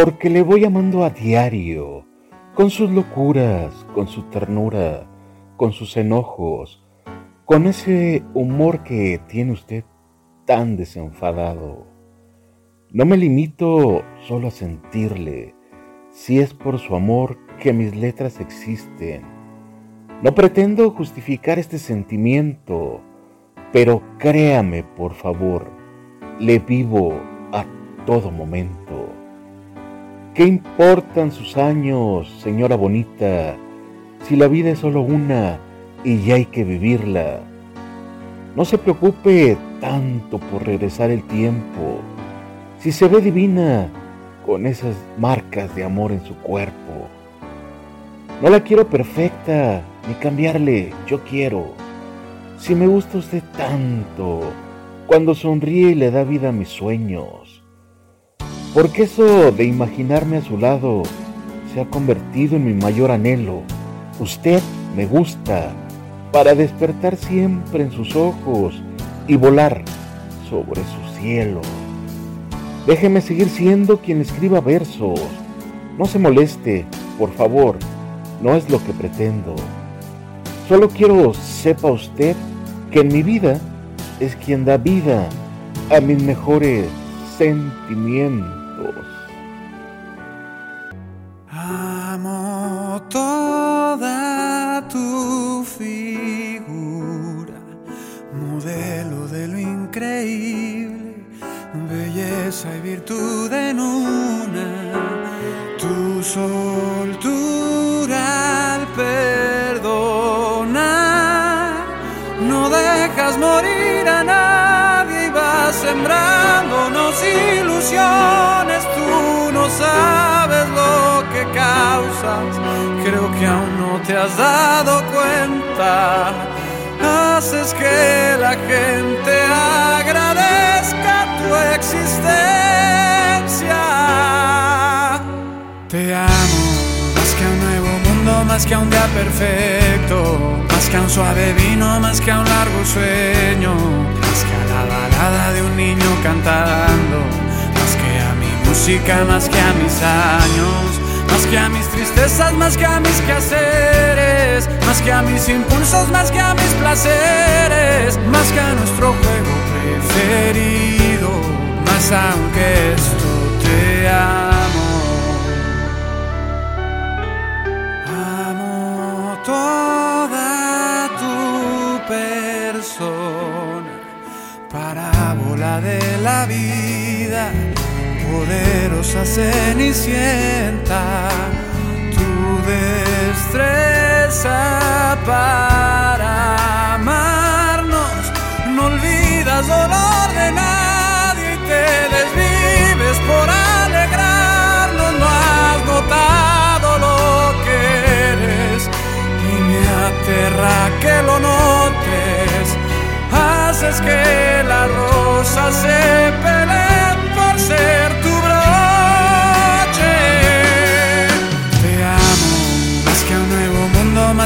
porque le voy amando a diario, con sus locuras, con su ternura, con sus enojos, con ese humor que tiene usted tan desenfadado. No me limito solo a sentirle, si es por su amor que mis letras existen. No pretendo justificar este sentimiento, pero créame por favor, le vivo a todo momento. ¿Qué importan sus años, señora bonita, si la vida es solo una y ya hay que vivirla? No se preocupe tanto por regresar el tiempo, si se ve divina con esas marcas de amor en su cuerpo. No la quiero perfecta, ni cambiarle, yo quiero. Si me gusta usted tanto, cuando sonríe y le da vida a mis sueños porque eso de imaginarme a su lado se ha convertido en mi mayor anhelo. Usted me gusta para despertar siempre en sus ojos y volar sobre su cielo. Déjeme seguir siendo quien escriba versos. No se moleste, por favor, no es lo que pretendo. Solo quiero sepa usted que en mi vida es quien da vida a mis mejores sentimientos. Amo toda sembrándonos ilusiones, tú no sabes lo que causas, creo que aún no te has dado cuenta, haces que la gente agradezca tu existencia. Te amo, más que a un nuevo mundo, más que a un día perfecto, más que a un suave vino, más que a un largo sueño, cantando, más que a mi música, más que a mis años, más que a mis tristezas, más que a mis quehaceres, más que a mis impulsos, más que a mis placeres, más que a nuestro juego preferido, más aunque esto te amo. Amo toda tu persona, parábola de la vida, poderosa cenicienta, tu destreza para amarnos, no olvidas dolor de nadie y te desvives por alegrarnos, no has notado lo que eres y me aterra que lo notes.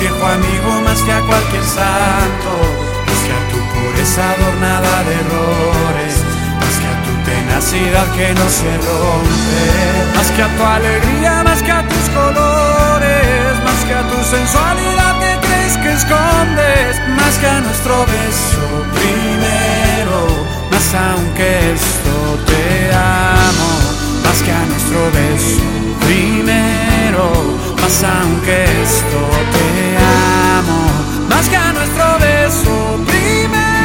viejo amigo, más que a cualquier santo, más que a tu pureza adornada de errores, más que a tu tenacidad que no se rompe, más que a tu alegría, más que a tus colores, más que a tu sensualidad que crees que escondes, más que a nuestro beso primero, más aunque esto te amo, más que a nuestro beso primero, más aunque esto te amo, más que a nuestro beso primero.